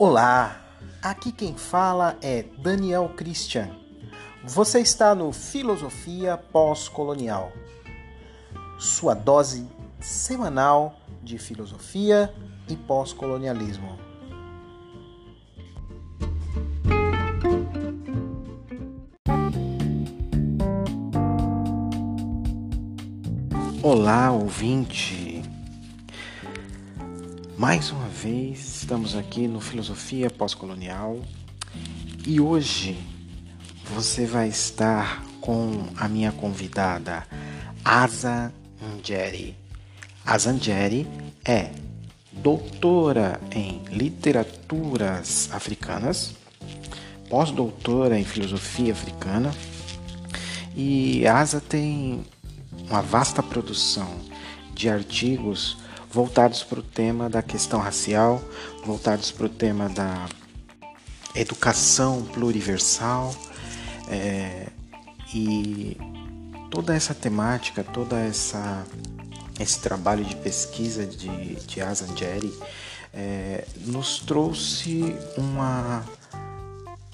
Olá, aqui quem fala é Daniel Christian. Você está no Filosofia Pós-Colonial, sua dose semanal de filosofia e pós-colonialismo. Olá, ouvinte! Mais uma vez estamos aqui no Filosofia Pós-Colonial e hoje você vai estar com a minha convidada Asa Angeri. Asa Angeri é doutora em literaturas africanas, pós-doutora em filosofia africana e Asa tem uma vasta produção de artigos voltados para o tema da questão racial, voltados para o tema da educação pluriversal é, e toda essa temática, toda essa esse trabalho de pesquisa de, de Azangeri é, nos trouxe uma,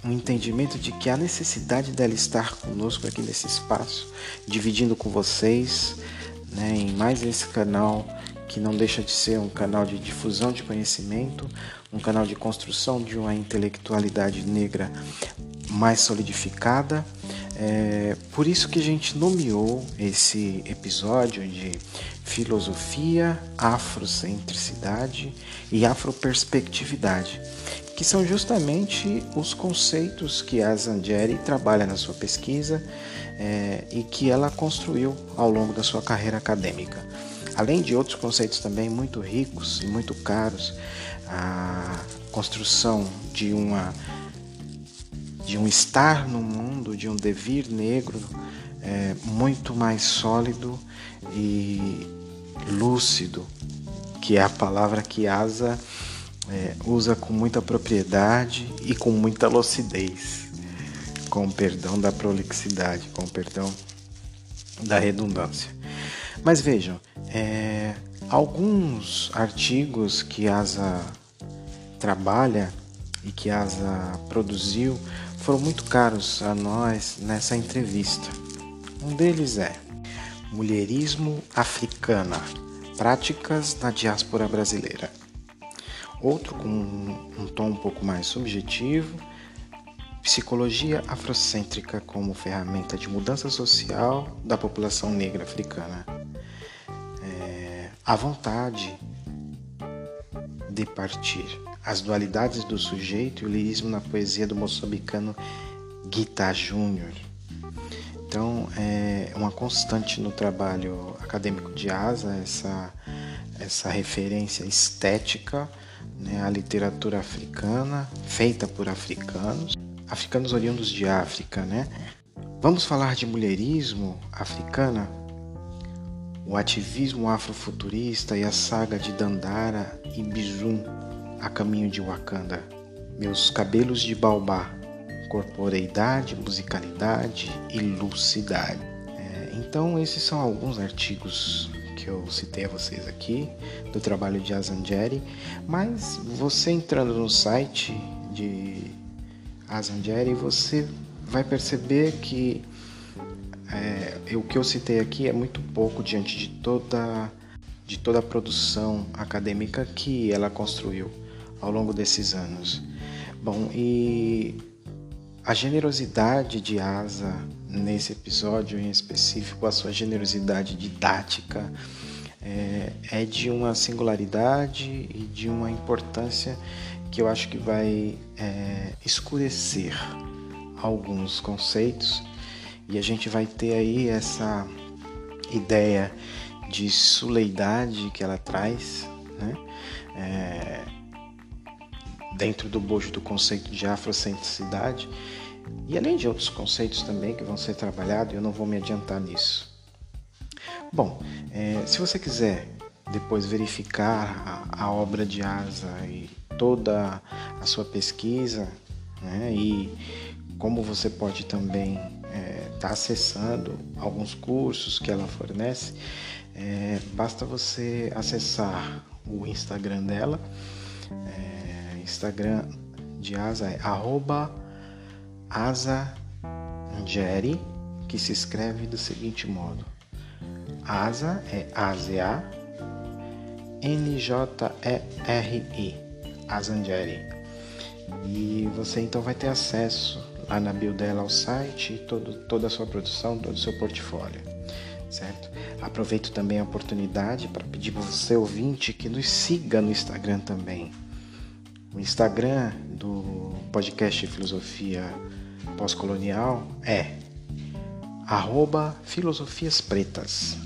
um entendimento de que a necessidade dela estar conosco aqui nesse espaço, dividindo com vocês né, em mais esse canal que não deixa de ser um canal de difusão de conhecimento, um canal de construção de uma intelectualidade negra mais solidificada. É por isso que a gente nomeou esse episódio de filosofia, afrocentricidade e afroperspectividade, que são justamente os conceitos que a Zangieri trabalha na sua pesquisa é, e que ela construiu ao longo da sua carreira acadêmica além de outros conceitos também muito ricos e muito caros, a construção de uma de um estar no mundo, de um devir negro é, muito mais sólido e lúcido, que é a palavra que Asa é, usa com muita propriedade e com muita lucidez, com perdão da prolixidade, com perdão da redundância. Mas vejam, é, alguns artigos que a ASA trabalha e que a ASA produziu foram muito caros a nós nessa entrevista. Um deles é Mulherismo Africana Práticas na Diáspora Brasileira. Outro com um tom um pouco mais subjetivo Psicologia afrocêntrica como ferramenta de mudança social da população negra africana a vontade de partir, as dualidades do sujeito e o lirismo na poesia do moçambicano Guita Júnior. Então, é uma constante no trabalho acadêmico de Asa essa, essa referência estética né, à literatura africana, feita por africanos, africanos oriundos de África. Né? Vamos falar de mulherismo africana? O ativismo afrofuturista e a saga de Dandara e Bizum a caminho de Wakanda. Meus cabelos de baobá, corporeidade, musicalidade e lucidade. É, então, esses são alguns artigos que eu citei a vocês aqui do trabalho de Azangeri, mas você entrando no site de Azangeri, você vai perceber que é, o que eu citei aqui é muito pouco diante de toda, de toda a produção acadêmica que ela construiu ao longo desses anos. Bom, e a generosidade de Asa nesse episódio em específico, a sua generosidade didática, é, é de uma singularidade e de uma importância que eu acho que vai é, escurecer alguns conceitos e a gente vai ter aí essa ideia de suleidade que ela traz, né? É, dentro do bojo do conceito de afrocentricidade e além de outros conceitos também que vão ser trabalhados, eu não vou me adiantar nisso. Bom, é, se você quiser depois verificar a, a, obra de Asa e toda a sua pesquisa, né, e como você pode também é, tá acessando alguns cursos que ela fornece, é, basta você acessar o Instagram dela, é, Instagram de Asa é arroba Asangeri, que se escreve do seguinte modo. Asa é A-Z-A, N-J-E-R-I, Asangeri. E você então vai ter acesso lá na bio dela ao site, todo, toda a sua produção, todo o seu portfólio, certo? Aproveito também a oportunidade para pedir para você ouvinte que nos siga no Instagram também. O Instagram do podcast Filosofia Pós-Colonial é arroba Filosofias Pretas.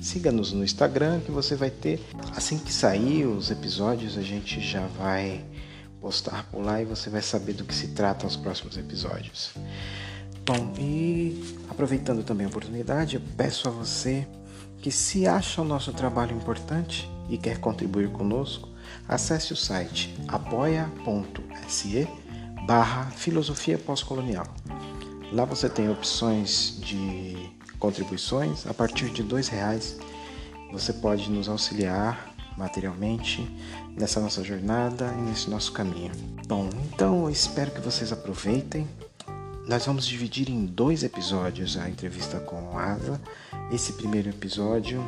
Siga-nos no Instagram que você vai ter. Assim que sair os episódios, a gente já vai postar por lá e você vai saber do que se trata os próximos episódios. Bom, e aproveitando também a oportunidade, eu peço a você que se acha o nosso trabalho importante e quer contribuir conosco, acesse o site apoia.se barra filosofia pós-colonial. Lá você tem opções de contribuições a partir de dois reais. Você pode nos auxiliar materialmente nessa nossa jornada e nesse nosso caminho. Bom, então eu espero que vocês aproveitem. Nós vamos dividir em dois episódios a entrevista com Asa. Esse primeiro episódio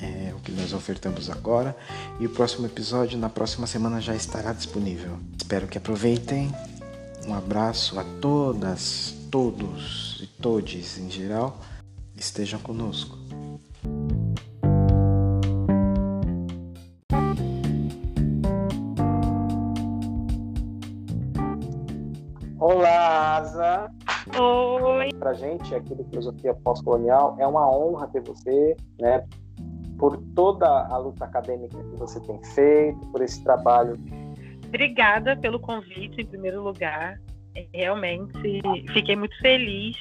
é o que nós ofertamos agora e o próximo episódio na próxima semana já estará disponível. Espero que aproveitem. Um abraço a todas, todos e todes em geral. Estejam conosco. Olá, Asa. Oi. Pra gente aqui do Filosofia Pós-Colonial é uma honra ter você, né? Por toda a luta acadêmica que você tem feito, por esse trabalho. Obrigada pelo convite, em primeiro lugar. Realmente fiquei muito feliz,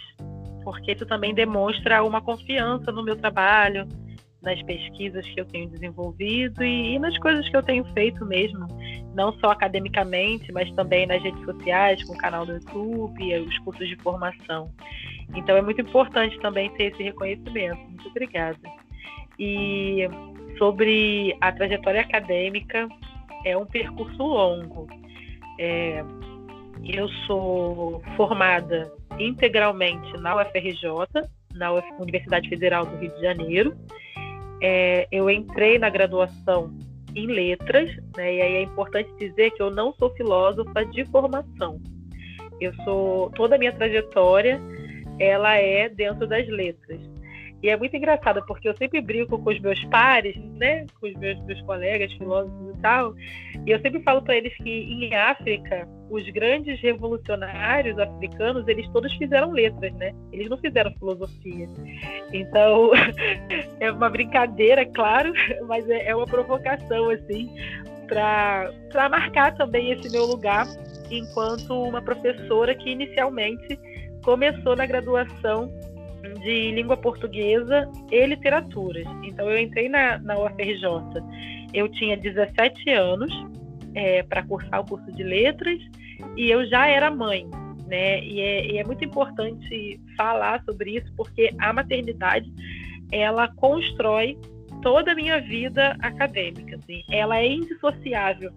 porque isso também demonstra uma confiança no meu trabalho, nas pesquisas que eu tenho desenvolvido e, e, nas coisas que eu tenho feito mesmo, não só academicamente, mas também nas redes sociais, com o canal do YouTube, os cursos de formação. Então é muito importante também ter esse reconhecimento. Muito obrigada. E sobre a trajetória acadêmica, é um percurso longo. É, eu sou formada integralmente na UFRJ, na Universidade Federal do Rio de Janeiro, é, eu entrei na graduação em letras, né, e aí é importante dizer que eu não sou filósofa de formação. Eu sou toda a minha trajetória ela é dentro das letras. E é muito engraçado, porque eu sempre brinco com os meus pares, né? Com os meus, meus colegas filósofos e tal. E eu sempre falo para eles que em África, os grandes revolucionários africanos, eles todos fizeram letras, né? Eles não fizeram filosofia. Então, é uma brincadeira, claro, mas é, é uma provocação, assim, para marcar também esse meu lugar enquanto uma professora que inicialmente começou na graduação de língua portuguesa e literaturas. Então eu entrei na, na UFRJ, eu tinha 17 anos é, para cursar o curso de letras e eu já era mãe. Né? E é, e é muito importante falar sobre isso porque a maternidade ela constrói toda a minha vida acadêmica. Assim. Ela é indissociável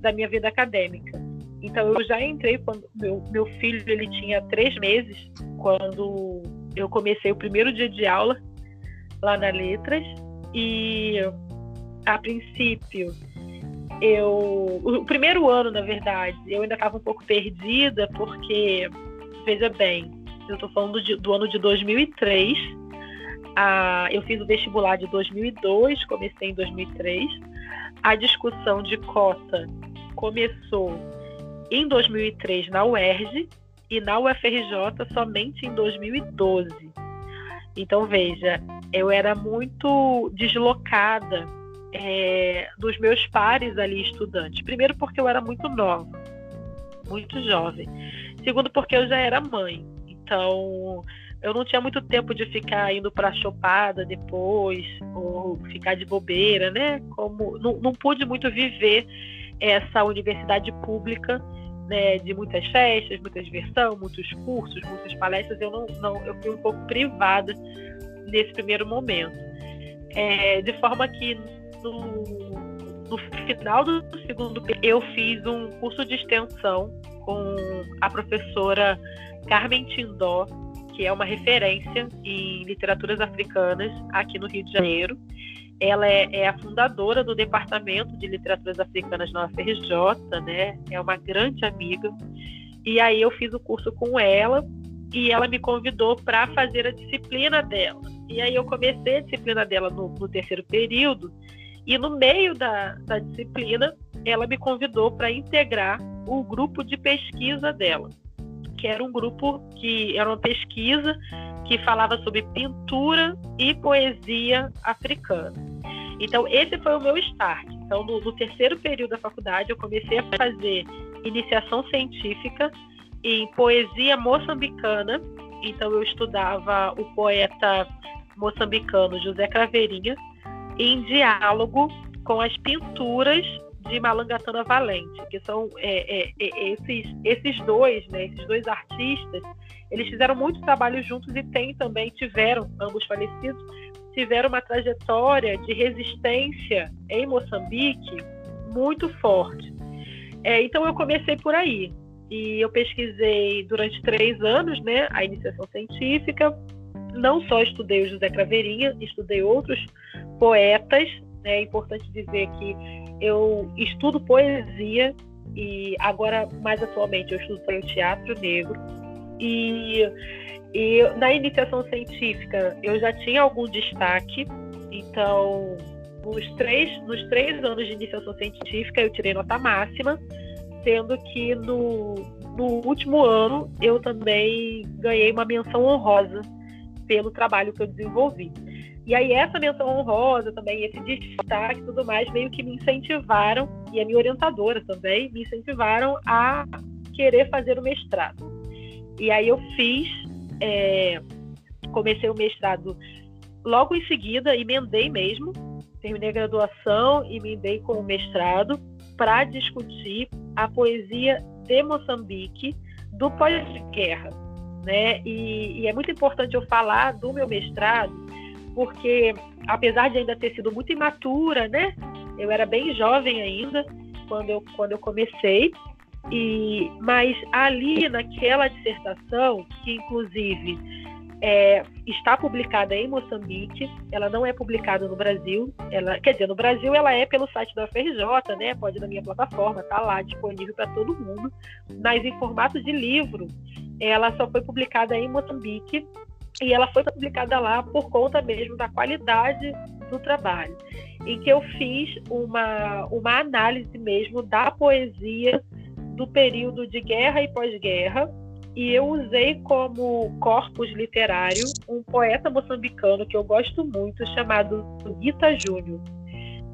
da minha vida acadêmica. Então eu já entrei quando meu, meu filho ele tinha três meses quando eu comecei o primeiro dia de aula lá na Letras e a princípio eu o primeiro ano na verdade eu ainda estava um pouco perdida porque veja bem eu estou falando de, do ano de 2003 ah, eu fiz o vestibular de 2002 comecei em 2003 a discussão de cota começou em 2003 na UERJ e na UFRJ somente em 2012. Então, veja, eu era muito deslocada é, dos meus pares ali estudantes. Primeiro, porque eu era muito nova, muito jovem. Segundo, porque eu já era mãe. Então, eu não tinha muito tempo de ficar indo para chopada depois, ou ficar de bobeira, né? Como não, não pude muito viver essa universidade pública né, de muitas festas, muita diversão, muitos cursos, muitas palestras, eu não, não eu fui um pouco privada nesse primeiro momento. É, de forma que no, final do segundo eu fiz um curso de extensão com a professora Carmen Tindó, que é uma referência em literaturas africanas aqui no Rio de Janeiro. Ela é, é, a fundadora do Departamento de Literaturas Africanas na UFRJ, né? É uma grande amiga. E aí eu fiz o curso com ela e ela me convidou para fazer a disciplina dela. E aí eu comecei a disciplina dela no, no terceiro período e no meio da, da disciplina ela me convidou para integrar o grupo de pesquisa dela, que era um grupo que era uma pesquisa que falava sobre pintura e poesia africana. Então, esse foi o meu start. Então, no, no terceiro período da faculdade, eu comecei a fazer iniciação científica em poesia moçambicana. Então, eu estudava o poeta moçambicano José Craveirinha em diálogo com as pinturas de Malangatana Valente, que são é, é, é, esses, esses dois, né, esses dois artistas, eles fizeram muito trabalho juntos e têm também, tiveram, ambos falecidos, tiveram uma trajetória de resistência em Moçambique muito forte. É, então eu comecei por aí. E eu pesquisei durante três anos né, a iniciação científica. Não só estudei o José Craveirinha, estudei outros poetas. Né, é importante dizer que eu estudo poesia e agora, mais atualmente, eu estudo o teatro negro. E, e na iniciação científica eu já tinha algum destaque, então nos três, nos três anos de iniciação científica eu tirei nota máxima, sendo que no, no último ano eu também ganhei uma menção honrosa pelo trabalho que eu desenvolvi. E aí essa menção honrosa também, esse destaque e tudo mais, meio que me incentivaram, e a minha orientadora também, me incentivaram a querer fazer o mestrado. E aí eu fiz, é, comecei o mestrado logo em seguida, emendei mesmo, terminei a graduação, emendei com o mestrado para discutir a poesia de Moçambique do pós-guerra. Né? E, e é muito importante eu falar do meu mestrado, porque apesar de ainda ter sido muito imatura, né? Eu era bem jovem ainda quando eu, quando eu comecei. E, mas ali naquela dissertação, que inclusive é, está publicada em Moçambique, ela não é publicada no Brasil, ela, quer dizer, no Brasil ela é pelo site da FRJ, né? Pode ir na minha plataforma, tá lá disponível para todo mundo, mas em formato de livro, ela só foi publicada em Moçambique e ela foi publicada lá por conta mesmo da qualidade do trabalho, em que eu fiz uma, uma análise mesmo da poesia do período de guerra e pós-guerra, e eu usei como corpus literário um poeta moçambicano que eu gosto muito, chamado Gita Júnior.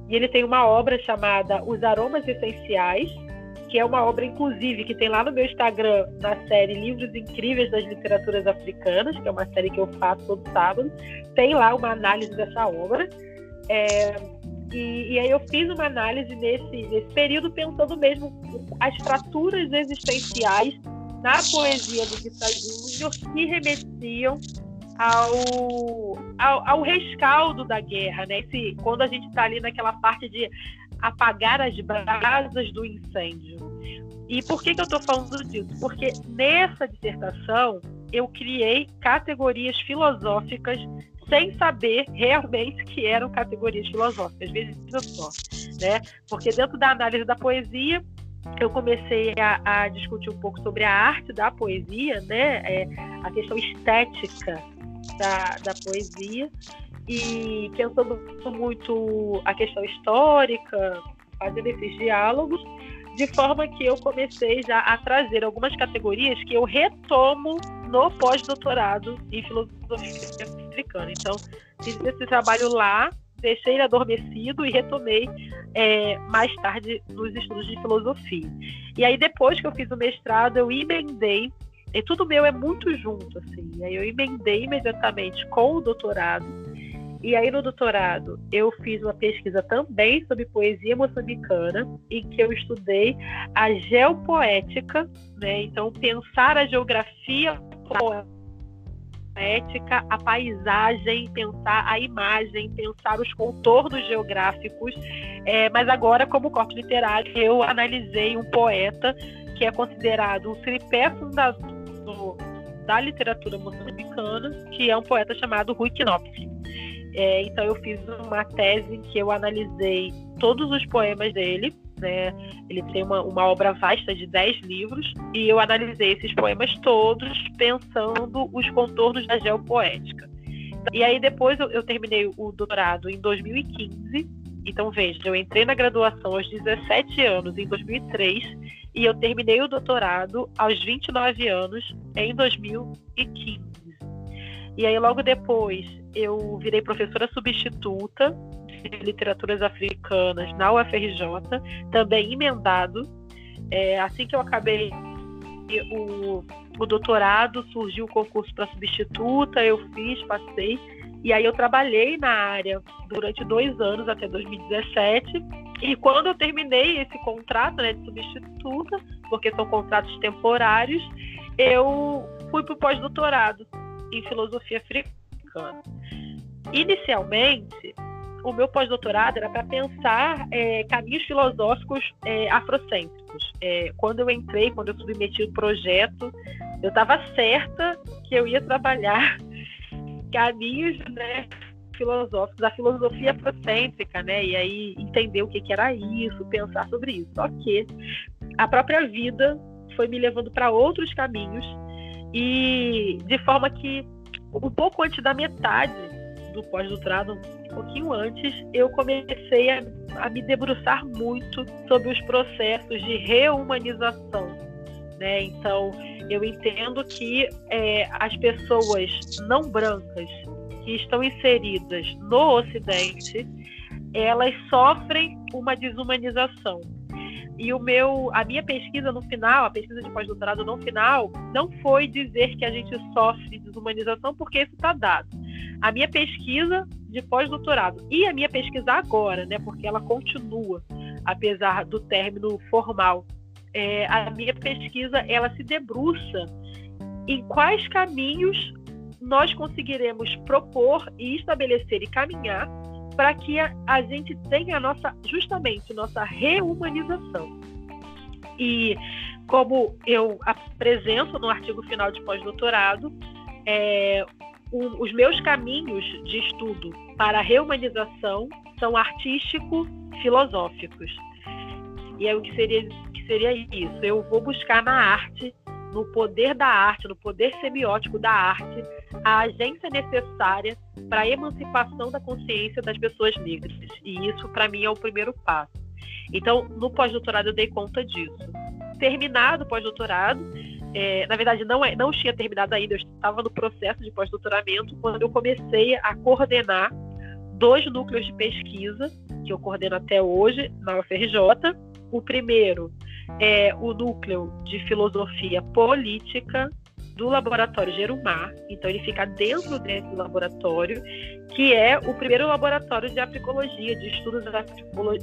E ele tem uma obra chamada Os Aromas Essenciais, que é uma obra, inclusive, que tem lá no meu Instagram, na série Livros Incríveis das Literaturas Africanas, que é uma série que eu faço todo sábado. Tem lá uma análise dessa obra. É, e, e, aí eu fiz uma análise nesse, nesse período pensando mesmo as fraturas existenciais na poesia do Guitar Júnior que remetiam ao, ao, ao, rescaldo da guerra, né? Esse, quando a gente está ali naquela parte de apagar as brasas do incêndio. E por que, que eu estou falando disso? Porque nessa dissertação eu criei categorias filosóficas sem saber realmente que eram categorias filosóficas. Veja só, né? Porque dentro da análise da poesia eu comecei a, a, discutir um pouco sobre a arte da poesia, né? É, a questão estética da, da poesia e pensando muito a questão histórica, fazendo esses diálogos, de forma que eu comecei já a trazer algumas categorias que eu retomo no pós-doutorado em filosofia africana. Então, fiz esse trabalho lá, deixei ele adormecido e retomei é, mais tarde nos estudos de filosofia. E aí, depois que eu fiz o mestrado, eu emendei e tudo meu é muito junto, assim. Aí eu emendei imediatamente com o doutorado e aí, no doutorado, eu fiz uma pesquisa também sobre poesia moçambicana, em que eu estudei a geopoética, né? Então, pensar a geografia poética, a paisagem, pensar a imagem, pensar os contornos geográficos. É, mas agora, como corte literário, eu analisei um poeta que é considerado o tripé fundador da literatura moçambicana, que é um poeta chamado Rui Knopf. É, então eu fiz uma tese em que eu analisei todos os poemas dele, né? Ele tem uma, uma obra vasta de 10 livros e eu analisei esses poemas todos pensando os contornos da geopoética. E aí depois eu, eu terminei o doutorado em 2015. Então veja, eu entrei na graduação aos 17 anos em 2003 e eu terminei o doutorado aos 29 anos em 2015. E aí logo depois eu virei professora substituta de literaturas africanas na UFRJ, também emendado. É, assim que eu acabei o, o doutorado, surgiu o concurso para substituta, eu fiz, passei. E aí eu trabalhei na área durante dois anos, até 2017. E quando eu terminei esse contrato né, de substituta, porque são contratos temporários, eu fui para o pós-doutorado em filosofia africana. Inicialmente, o meu pós-doutorado era para pensar é, caminhos filosóficos é, afrocêntricos. É, quando eu entrei, quando eu submeti o projeto, eu estava certa que eu ia trabalhar caminhos né, filosóficos, a filosofia afrocêntrica, né? E aí entender o que, que era isso, pensar sobre isso. Só que a própria vida foi me levando para outros caminhos e de forma que um pouco antes da metade do pós-doutorado, um pouquinho antes, eu comecei a, a, me debruçar muito sobre os processos de reumanização. Né? Então, eu entendo que é, as pessoas não brancas que estão inseridas no Ocidente, elas sofrem uma desumanização. E o meu, a minha pesquisa no final, a pesquisa de pós-doutorado no final, não foi dizer que a gente sofre desumanização, porque isso está dado. A minha pesquisa de pós-doutorado e a minha pesquisa agora, né, porque ela continua, apesar do término formal, é, a minha pesquisa ela se debruça em quais caminhos nós conseguiremos propor e estabelecer e caminhar para que a, a, gente tenha a nossa, justamente, nossa reumanização. E como eu apresento no artigo final de pós-doutorado, é, os meus caminhos de estudo para a reumanização são artístico-filosóficos. E é o que seria, que seria isso. Eu vou buscar na arte, no poder da arte, no poder semiótico da arte, a agência necessária para a emancipação da consciência das pessoas negras. E isso, para mim, é o primeiro passo. Então, no pós-doutorado, eu dei conta disso. Terminado o pós-doutorado, é, na verdade, não, é, não tinha terminado ainda, eu estava no processo de pós-doutoramento quando eu comecei a coordenar dois núcleos de pesquisa, que eu coordeno até hoje na UFRJ. O primeiro é o núcleo de filosofia política do laboratório Gerumar, então ele fica dentro desse laboratório, que é o primeiro laboratório de africologia, de estudos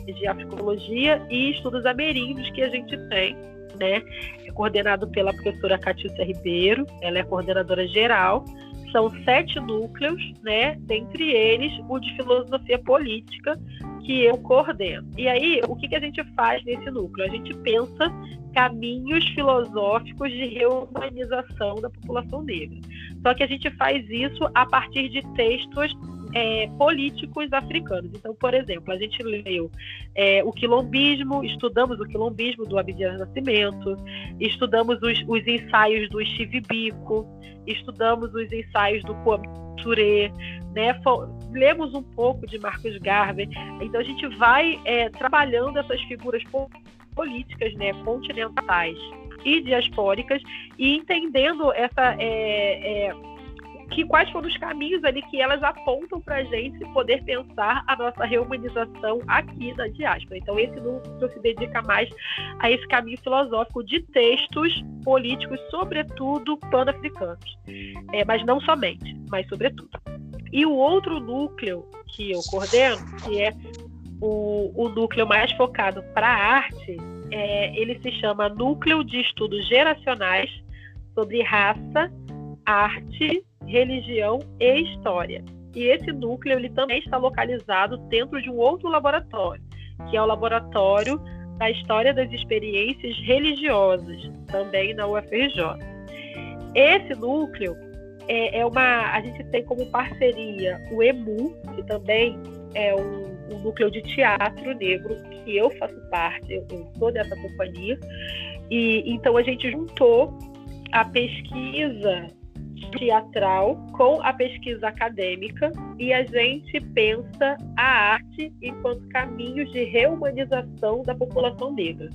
de africologia e estudos ameríndios que a gente tem, né? É coordenado pela professora Catiúcia Ribeiro, ela é coordenadora geral. São sete núcleos, né? Dentre eles, o de filosofia política, que eu coordeno. E aí, o que, que a gente faz nesse núcleo? A gente pensa caminhos filosóficos de reumanização da população negra. Só que a gente faz isso a partir de textos é, políticos africanos. Então, por exemplo, a gente leu é, o quilombismo, estudamos o quilombismo do Abdias Nascimento, estudamos os, os ensaios do Steve Biko, estudamos os ensaios do Kwame Ture, né? lemos um pouco de Marcos Garvey. Então, a gente vai é, trabalhando essas figuras políticas né, continentais e diaspóricas e entendendo essa é, é, que quais foram os caminhos ali que elas apontam para a gente poder pensar a nossa reumanização aqui na diáspora. Então esse núcleo se dedica mais a esse caminho filosófico de textos políticos, sobretudo pan-africanos, é, mas não somente, mas sobretudo. E o outro núcleo que eu coordeno, que é o, o núcleo mais focado para a arte, é, ele se chama Núcleo de Estudos Geracionais sobre Raça, Arte, religião e história. E esse núcleo ele também está localizado dentro de um outro laboratório, que é o laboratório da história das experiências religiosas, também na UFRJ. Esse núcleo é, é uma, a gente tem como parceria o EMU, que também é um, um núcleo de teatro negro que eu faço parte, eu, eu sou dessa companhia, e então a gente juntou a pesquisa teatral com a pesquisa acadêmica e a gente pensa a arte enquanto caminhos de reumanização da população negra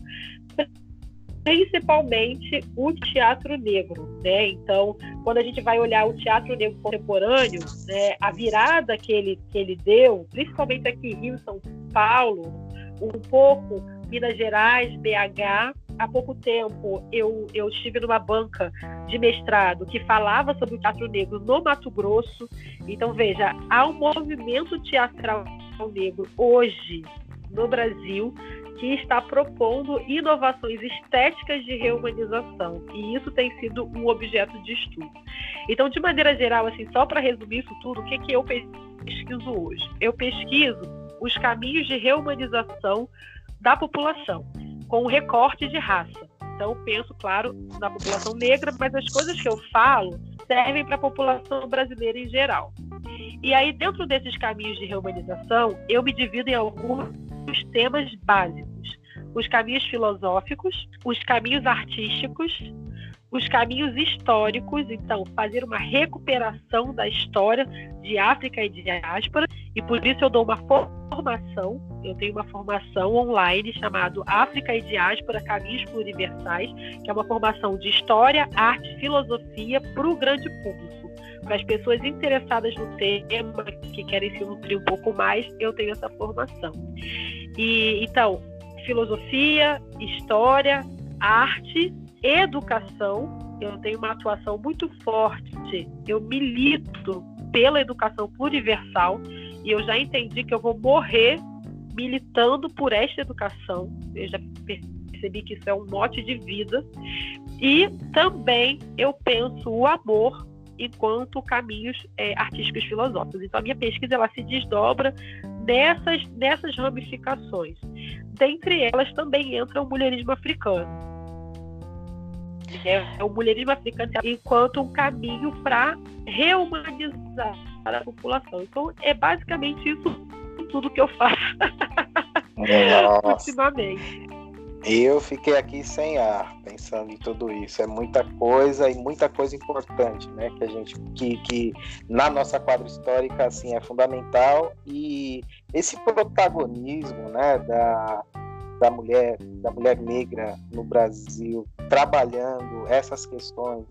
principalmente o teatro negro, né? Então, quando a gente vai olhar o teatro negro contemporâneo, né, a virada que ele que ele deu, principalmente aqui em Rio, São Paulo, um pouco Minas Gerais, BH, há pouco tempo eu, eu estive numa banca de mestrado que falava sobre o teatro negro no Mato Grosso. Então, veja, há um movimento teatral negro hoje no Brasil que está propondo inovações estéticas de reumanização. E isso tem sido um objeto de estudo. Então, de maneira geral, assim, só para resumir isso tudo, o que, que eu pesquiso hoje? Eu pesquiso os caminhos de reumanização da população com recorte de raça. Então, penso, claro, na população negra, mas as coisas que eu falo servem para a população brasileira em geral. E aí, dentro desses caminhos de reumanização, eu me divido em alguns temas básicos: os caminhos filosóficos, os caminhos artísticos, os caminhos históricos, então, fazer uma recuperação da história de África e de diáspora, e por isso eu dou uma formação, eu tenho uma formação online chamado África e Diáspora Caminhos Pluriversais, que é uma formação de história, arte, filosofia para o grande público. Para as pessoas interessadas no tema, que querem se nutrir um pouco mais, eu tenho essa formação. E então, filosofia, história, arte educação, eu tenho uma atuação muito forte, eu milito pela educação pluriversal e eu já entendi que eu vou morrer militando por esta educação. Eu já percebi que isso é um mote de vida. E também eu penso o amor enquanto caminhos é, artísticos filosóficos. Então a minha pesquisa ela se desdobra nessas, nessas ramificações. Dentre elas também entra o mulherismo africano é, o mulherismo africano enquanto um caminho para reumanizar a população. Então, é basicamente isso tudo que eu faço ultimamente. Eu fiquei aqui sem ar, pensando em tudo isso. É muita coisa e muita coisa importante, né? Que a gente, que, que na nossa quadra histórica, assim, é fundamental. E esse protagonismo, né, da, da mulher, da mulher negra no Brasil, trabalhando essas questões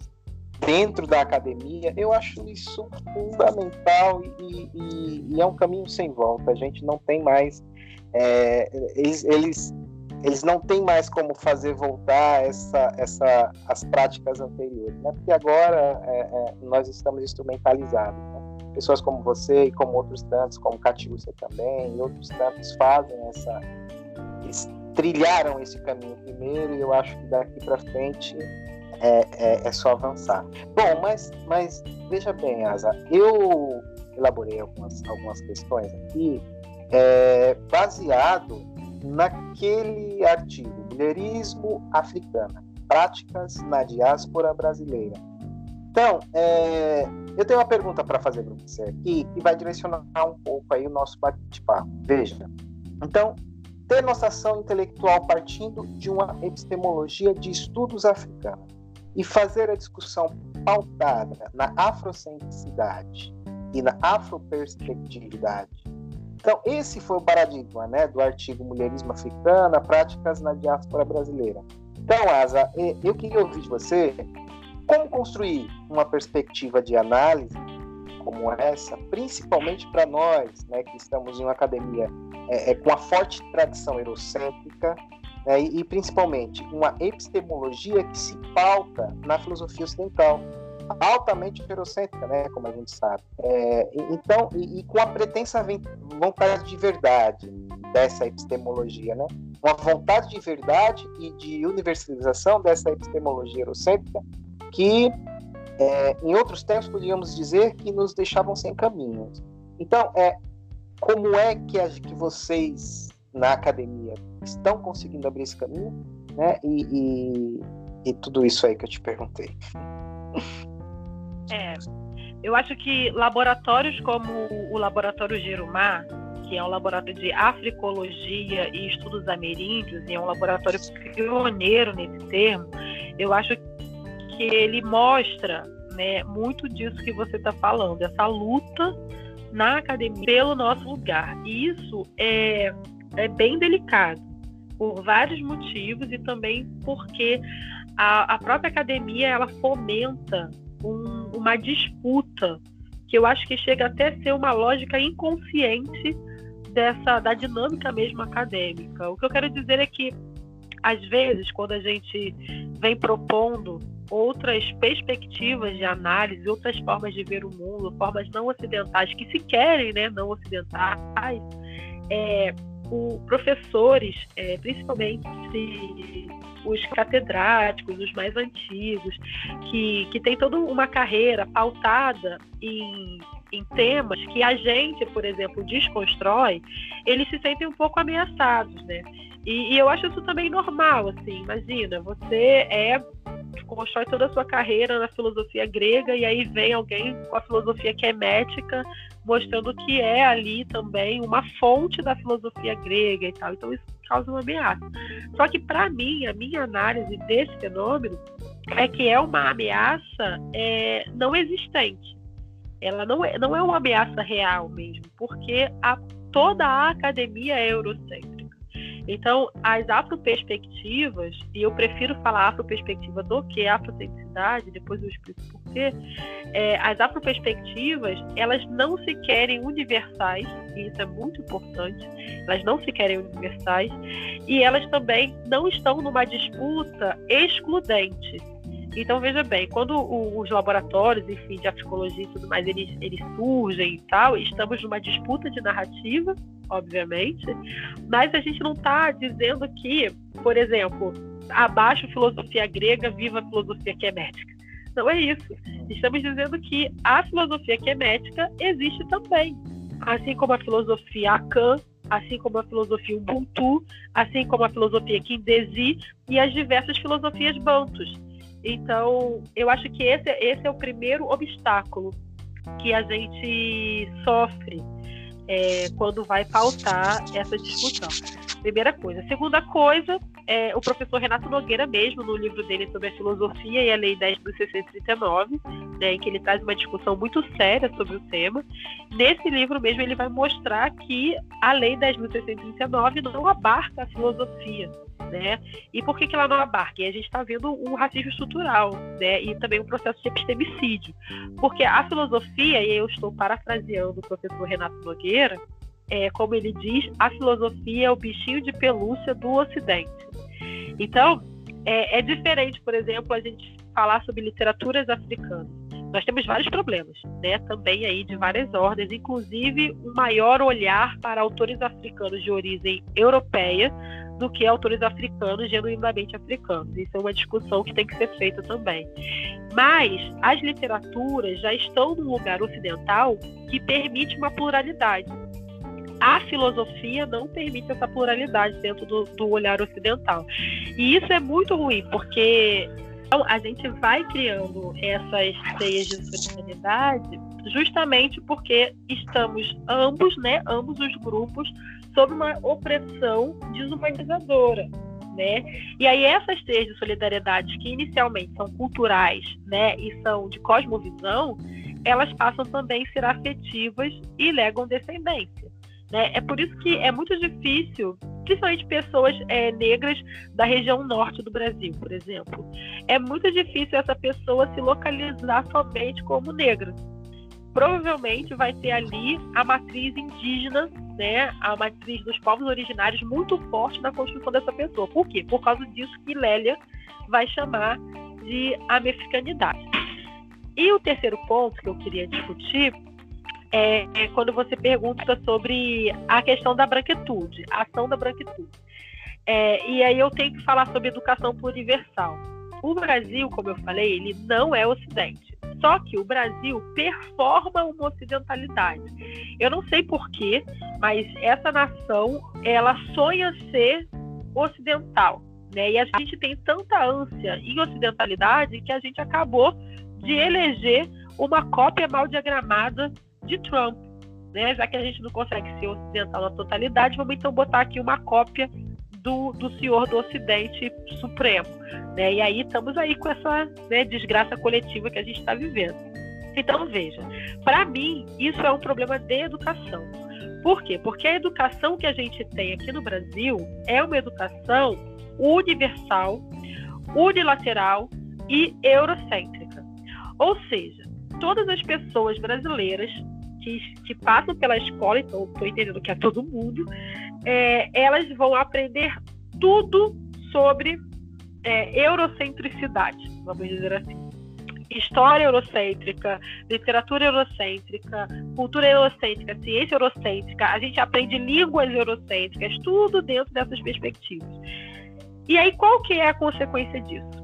dentro da academia, eu acho isso fundamental e, e, e é um caminho sem volta. A gente não tem mais, é, eles, eles, eles não têm mais como fazer voltar essa, essa, as práticas anteriores, né? Porque agora é, é, nós estamos instrumentalizados. Né? Pessoas como você e como outros tantos, como Catiúcia também, e outros tantos fazem essa trilharam esse caminho primeiro e eu acho que daqui para frente é, é, é, só avançar. Bom, mas, mas veja bem, Asa, eu elaborei algumas, algumas questões aqui é, baseado naquele artigo Mulherismo Africana, Práticas na Diáspora Brasileira. Então, é, eu tenho uma pergunta para fazer para você aqui que vai direcionar um pouco aí o nosso bate-papo. Veja, então, ter nossa ação intelectual partindo de uma epistemologia de estudos africanos e fazer a discussão pautada na afrocentricidade e na afroperspectividade. Então, esse foi o paradigma né, do artigo Mulherismo Africana, Práticas na Diáspora Brasileira. Então, Asa, eu queria ouvir de você como construir uma perspectiva de análise como essa, principalmente para nós, né, que estamos em uma academia é, é, com a forte tradição eurocêntrica, né, e, e, principalmente uma epistemologia que se pauta na filosofia ocidental, altamente eurocêntrica, né, como a gente sabe. É, então, e, e, com a pretensa vontade de verdade dessa epistemologia, né, uma vontade de verdade e de universalização dessa epistemologia eurocêntrica que é, em outros tempos, podíamos dizer que nos deixavam sem caminho. Então, é, como é que, a, que vocês na academia estão conseguindo abrir esse caminho? Né? E, e, e tudo isso aí que eu te perguntei. É, eu acho que laboratórios como o Laboratório Girumar, que é um laboratório de africologia e estudos ameríndios, e é um laboratório pioneiro nesse termo, eu acho que ele mostra né, muito disso que você está falando, essa luta na academia pelo nosso lugar. E isso é, é bem delicado, por vários motivos e também porque a, a própria academia ela fomenta um, uma disputa que eu acho que chega até a ser uma lógica inconsciente dessa da dinâmica mesmo acadêmica. O que eu quero dizer é que às vezes quando a gente vem propondo outras perspectivas de análise, outras formas de ver o mundo, formas não ocidentais que se querem, né, não ocidentais, é, o, professores, é, principalmente os catedráticos, os mais antigos, que, que têm toda uma carreira pautada em, em temas que a gente, por exemplo, desconstrói, eles se sentem um pouco ameaçados, né? E, e eu acho isso também normal, assim. Imagina, você é constrói toda a sua carreira na filosofia grega e aí vem alguém com a filosofia quemética mostrando que é ali também uma fonte da filosofia grega e tal. Então isso causa uma ameaça. Só que para mim, a minha análise desse fenômeno é que é uma ameaça é, não existente. Ela não é, não é uma ameaça real mesmo, porque a, toda a academia é eurocêntrica. Então, as afroperspectivas, e eu prefiro falar afroperspectiva do que afrocentricidade, depois eu explico por quê, é, as afroperspectivas, elas não se querem universais, e isso é muito importante, elas não se querem universais, e elas também não estão numa disputa excludente. Então, veja bem, quando os laboratórios, enfim, de psicologia e tudo mais, eles, eles surgem e tal, estamos numa disputa de narrativa, obviamente, mas a gente não está dizendo que, por exemplo, abaixo filosofia grega, viva a filosofia quemética. Não é isso. Estamos dizendo que a filosofia quemética existe também. Assim como a filosofia Akan, assim como a filosofia Ubuntu, assim como a filosofia Kindesi e as diversas filosofias Bantus. Então, eu acho que esse, esse é o primeiro obstáculo que a gente sofre é, quando vai pautar essa discussão. Primeira coisa. Segunda coisa, é, o professor Renato Nogueira mesmo, no livro dele sobre a filosofia e a Lei 10.639, né, em que ele traz uma discussão muito séria sobre o tema, nesse livro mesmo ele vai mostrar que a Lei 10.639 não abarca a filosofia né? E por que, que ela não abarca? E a gente está vendo um racismo estrutural, né? E também um processo de epistemicídio. Porque a filosofia, e eu estou parafraseando o professor Renato Nogueira, é, como ele diz, a filosofia é o bichinho de pelúcia do Ocidente. Então, é, é diferente, por exemplo, a gente falar sobre literaturas africanas nós temos vários problemas, né? Também aí de várias ordens, inclusive um maior olhar para autores africanos de origem europeia do que autores africanos genuinamente africanos. Isso é uma discussão que tem que ser feita também. Mas as literaturas já estão num lugar ocidental que permite uma pluralidade. A filosofia não permite essa pluralidade dentro do, do olhar ocidental. E isso é muito ruim, porque então, a gente vai criando essas teias de solidariedade justamente porque estamos ambos, né, ambos os grupos sob uma opressão desumanizadora. Né? E aí essas teias de solidariedade que inicialmente são culturais, né, e são de cosmovisão, elas passam também a ser afetivas e legam descendência. Né? É por isso que é muito difícil, principalmente pessoas é, negras da região norte do Brasil, por exemplo, é muito difícil essa pessoa se localizar somente como negra, provavelmente vai ter ali a matriz indígena, né, a matriz dos povos originários muito forte na construção dessa pessoa. Por quê? Por causa disso que Lélia vai chamar de americanidade. E o terceiro ponto que eu queria discutir é, é quando você pergunta sobre a questão da branquitude, a ação da branquitude. É, e aí eu tenho que falar sobre educação pluriversal. O Brasil, como eu falei, ele não é ocidente Só que o Brasil performa uma ocidentalidade. Eu não sei porquê, mas essa nação ela sonha ser ocidental. Né? E a gente tem tanta ânsia em ocidentalidade que a gente acabou de eleger uma cópia mal diagramada de Trump. Né? Já que a gente não consegue ser ocidental na totalidade, vamos então botar aqui uma cópia do, do senhor do Ocidente Supremo. Né? E aí estamos aí com essa né, desgraça coletiva que a gente está vivendo. Então, veja, para mim, isso é um problema de educação. Por quê? Porque a educação que a gente tem aqui no Brasil é uma educação universal, unilateral e eurocêntrica. Ou seja, todas as pessoas brasileiras que, passam pela escola, então estou entendendo que é todo mundo, é, elas vão aprender tudo sobre é, eurocentricidade, vamos dizer assim. História eurocêntrica, literatura eurocêntrica, cultura eurocêntrica, ciência eurocêntrica, a gente aprende línguas eurocêntricas, tudo dentro dessas perspectivas. E aí, qual que é a consequência disso?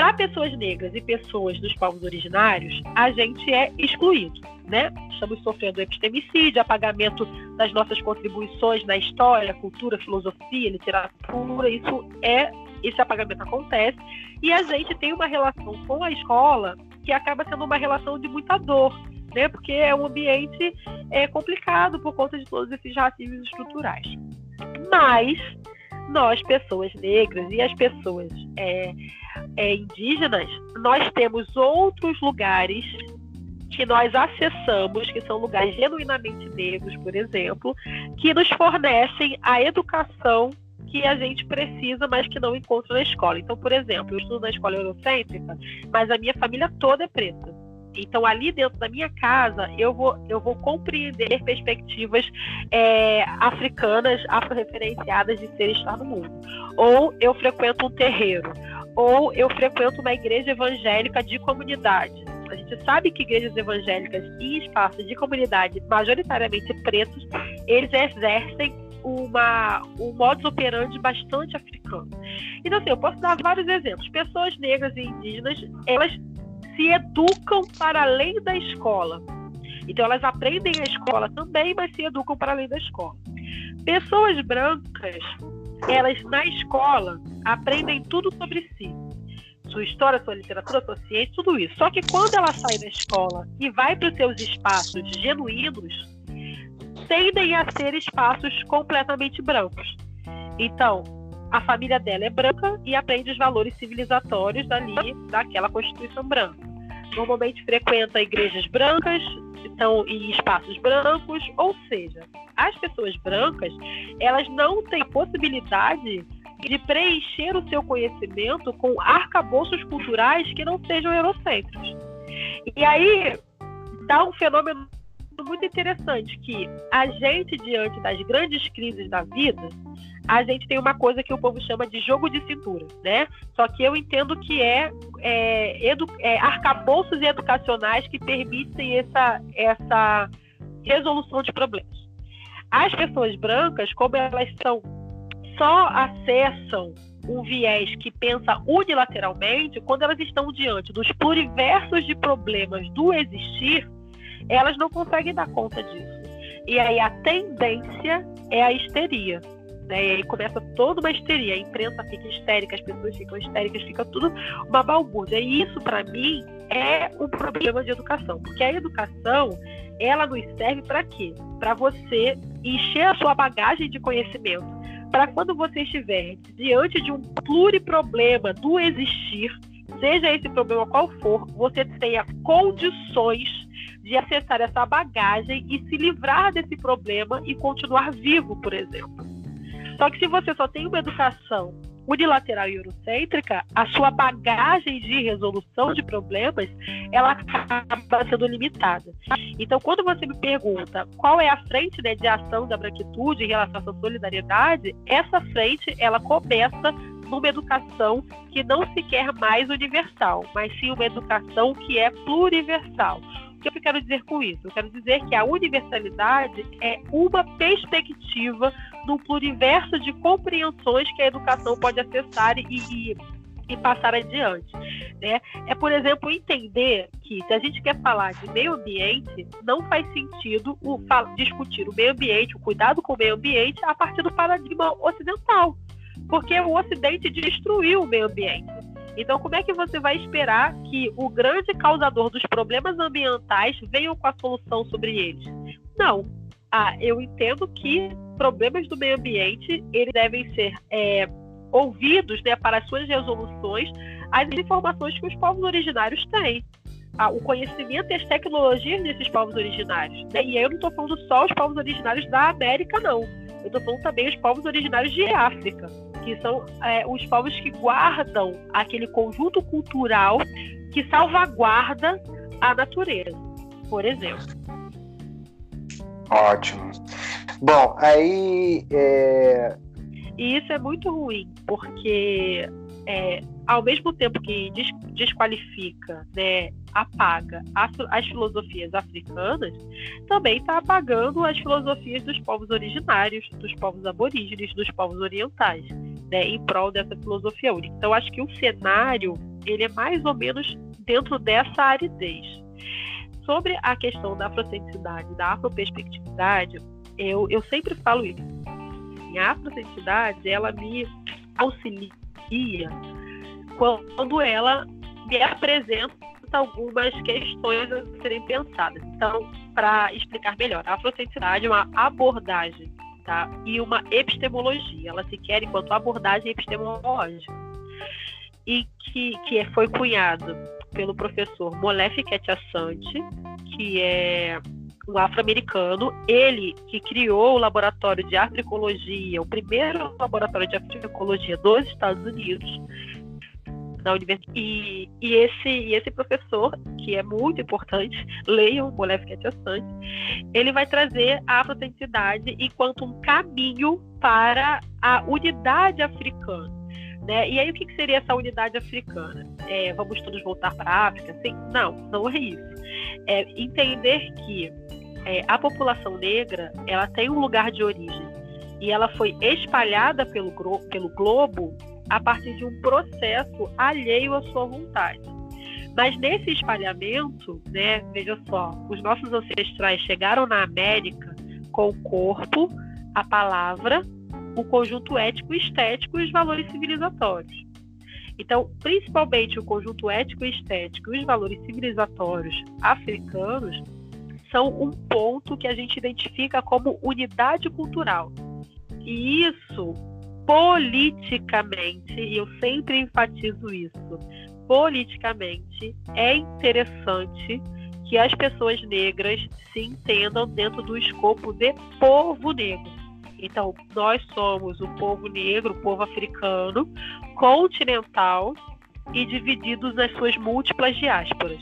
Para pessoas negras e pessoas dos povos originários, a gente é excluído, né? Estamos sofrendo epistemicídio, apagamento das nossas contribuições na história, cultura, filosofia, literatura. Isso é esse apagamento acontece e a gente tem uma relação com a escola que acaba sendo uma relação de muita dor, né? Porque é um ambiente é, complicado por conta de todos esses racismos estruturais. Mas nós, pessoas negras e as pessoas é, é, indígenas, nós temos outros lugares que nós acessamos, que são lugares genuinamente negros, por exemplo, que nos fornecem a educação que a gente precisa, mas que não encontra na escola. Então, por exemplo, eu estudo na escola eurocêntrica, mas a minha família toda é preta. Então, ali dentro da minha casa, eu vou, eu vou compreender perspectivas é, africanas, afro-referenciadas de ser estar no mundo. Ou eu frequento um terreiro, ou eu frequento uma igreja evangélica de comunidade. A gente sabe que igrejas evangélicas e espaços de comunidade majoritariamente pretos, eles exercem uma, um modus operandi bastante africano. Então, assim, eu posso dar vários exemplos. Pessoas negras e indígenas, elas se educam para além da escola. Então, elas aprendem a escola também, mas se educam para além da escola. Pessoas brancas, elas na escola aprendem tudo sobre si. Sua história, sua literatura, sua ciência, tudo isso. Só que quando ela sai da escola e vai para os seus espaços genuínos, tendem a ser espaços completamente brancos. Então, a família dela é branca e aprende os valores civilizatórios dali, daquela Constituição branca. Normalmente frequenta igrejas brancas, estão em espaços brancos, ou seja, as pessoas brancas, elas não têm possibilidade de preencher o seu conhecimento com arcabouços culturais que não sejam eurocêntricos. E aí dá um fenômeno muito interessante que a gente diante das grandes crises da vida, a gente tem uma coisa que o povo chama de jogo de cintura, né? Só que eu entendo que é, é, edu, é arcabouços educacionais que permitem essa, essa resolução de problemas. As pessoas brancas, como elas são só acessam um viés que pensa unilateralmente, quando elas estão diante dos pluriversos de problemas do existir, elas não conseguem dar conta disso. E aí a tendência é a histeria. Né? E aí começa toda uma histeria. A imprensa fica histérica, as pessoas ficam histéricas, fica tudo uma balbúrdia. E isso, para mim, é um problema de educação. Porque a educação, ela nos serve para quê? Para você encher a sua bagagem de conhecimento. Para quando você estiver diante de um pluriproblema do existir, seja esse problema qual for, você tenha condições de acessar essa bagagem e se livrar desse problema e continuar vivo, por exemplo. Só que se você só tem uma educação unilateral e eurocêntrica, a sua bagagem de resolução de problemas, ela acaba sendo limitada. Então, quando você me pergunta qual é a frente né, de ação da branquitude em relação à solidariedade, essa frente, ela começa numa educação que não se quer mais universal, mas sim uma educação que é pluriversal o que eu quero dizer com isso? Eu quero dizer que a universalidade é uma perspectiva no pluriverso de compreensões que a educação pode acessar e, e, e passar adiante. Né? É, por exemplo, entender que se a gente quer falar de meio ambiente, não faz sentido o, discutir o meio ambiente, o cuidado com o meio ambiente, a partir do paradigma ocidental. Porque o Ocidente destruiu o meio ambiente. Então, como é que você vai esperar que o grande causador dos problemas ambientais venha com a solução sobre eles? Não. Ah, eu entendo que problemas do meio ambiente eles devem ser é, ouvidos né, para as suas resoluções as informações que os povos originários têm. Ah, o conhecimento e as tecnologias desses povos originários. Né? E aí eu não estou falando só os povos originários da América, não. Eu estou falando também os povos originários de África, que são é, os povos que guardam aquele conjunto cultural que salvaguarda a natureza, por exemplo. Ótimo. Bom, aí é, e isso é muito ruim, porque é, ao mesmo tempo que desqualifica, né, apaga as, as filosofias africanas, também está apagando as filosofias dos povos originários, dos povos aborígenes, dos povos orientais, né, em prol dessa filosofia única. Então, acho que o cenário ele é mais ou menos dentro dessa aridez. Sobre a questão da afrocentricidade, da afroperspectividade, eu, eu sempre falo isso a afrodescendade, ela me auxilia quando ela me apresenta algumas questões a serem pensadas. Então, para explicar melhor, a afrodescendade é uma abordagem tá? e uma epistemologia. Ela se quer enquanto abordagem epistemológica. E que, que foi cunhado pelo professor Molef Ketiassante, que é um afro-americano, ele que criou o laboratório de africologia, o primeiro laboratório de africologia dos Estados Unidos, da universidade. E, e, esse, e esse professor, que é muito importante, leiam o Molef Ketiassante, ele vai trazer a afrodescendade enquanto um caminho para a unidade africana. Né? E aí, o que, seria essa unidade africana? É, vamos todos voltar para a África? Não, não é isso. É entender que é, a população negra ela tem um lugar de origem e ela foi espalhada pelo, pelo globo a partir de um processo alheio à sua vontade. Mas nesse espalhamento, né, veja só, os nossos ancestrais chegaram na América com o corpo, a palavra, o conjunto ético e estético e os valores civilizatórios. Então, principalmente o conjunto ético e estético e os valores civilizatórios africanos são um ponto que a gente identifica como unidade cultural. E isso, politicamente, e eu sempre enfatizo isso, politicamente é interessante que as pessoas negras se entendam dentro do escopo de povo negro. Então, nós somos o povo negro, o povo africano, continental e divididos nas suas múltiplas diásporas.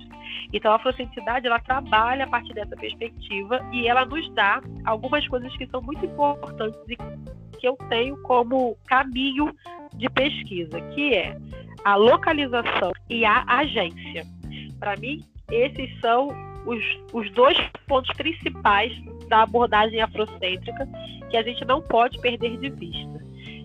Então, a afrocentricidade, ela trabalha a partir dessa perspectiva e ela nos dá algumas coisas que são muito importantes e que eu tenho como caminho de pesquisa, que é a localização e a agência. Para mim, esses são os, os dois pontos principais da abordagem afrocêntrica que a gente não pode perder de vista.